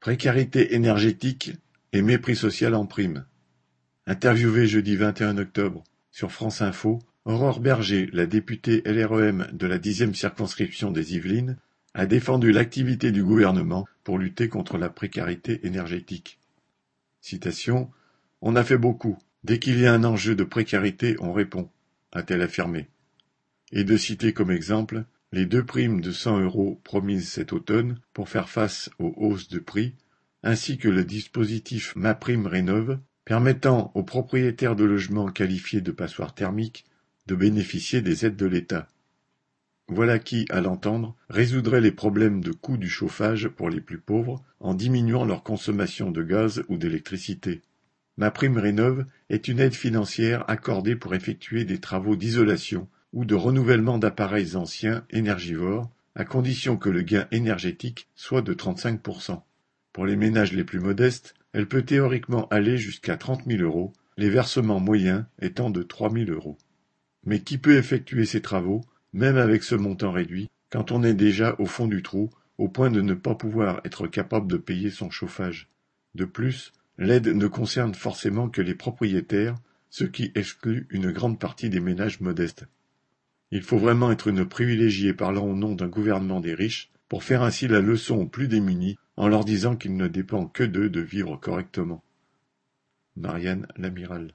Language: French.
Précarité énergétique et mépris social en prime. Interviewée jeudi 21 octobre sur France Info, Aurore Berger, la députée LREM de la dixième circonscription des Yvelines, a défendu l'activité du gouvernement pour lutter contre la précarité énergétique. Citation On a fait beaucoup. Dès qu'il y a un enjeu de précarité, on répond, a-t-elle affirmé. Et de citer comme exemple les deux primes de 100 euros promises cet automne pour faire face aux hausses de prix, ainsi que le dispositif MaPrimeRénov', permettant aux propriétaires de logements qualifiés de passoires thermiques de bénéficier des aides de l'État. Voilà qui, à l'entendre, résoudrait les problèmes de coût du chauffage pour les plus pauvres en diminuant leur consommation de gaz ou d'électricité. MaPrimeRénov' est une aide financière accordée pour effectuer des travaux d'isolation ou de renouvellement d'appareils anciens énergivores, à condition que le gain énergétique soit de 35%. Pour les ménages les plus modestes, elle peut théoriquement aller jusqu'à 30 000 euros, les versements moyens étant de 3 000 euros. Mais qui peut effectuer ces travaux, même avec ce montant réduit, quand on est déjà au fond du trou, au point de ne pas pouvoir être capable de payer son chauffage? De plus, l'aide ne concerne forcément que les propriétaires, ce qui exclut une grande partie des ménages modestes. Il faut vraiment être une privilégiée parlant au nom d'un gouvernement des riches pour faire ainsi la leçon aux plus démunis en leur disant qu'il ne dépend que d'eux de vivre correctement. Marianne Lamiral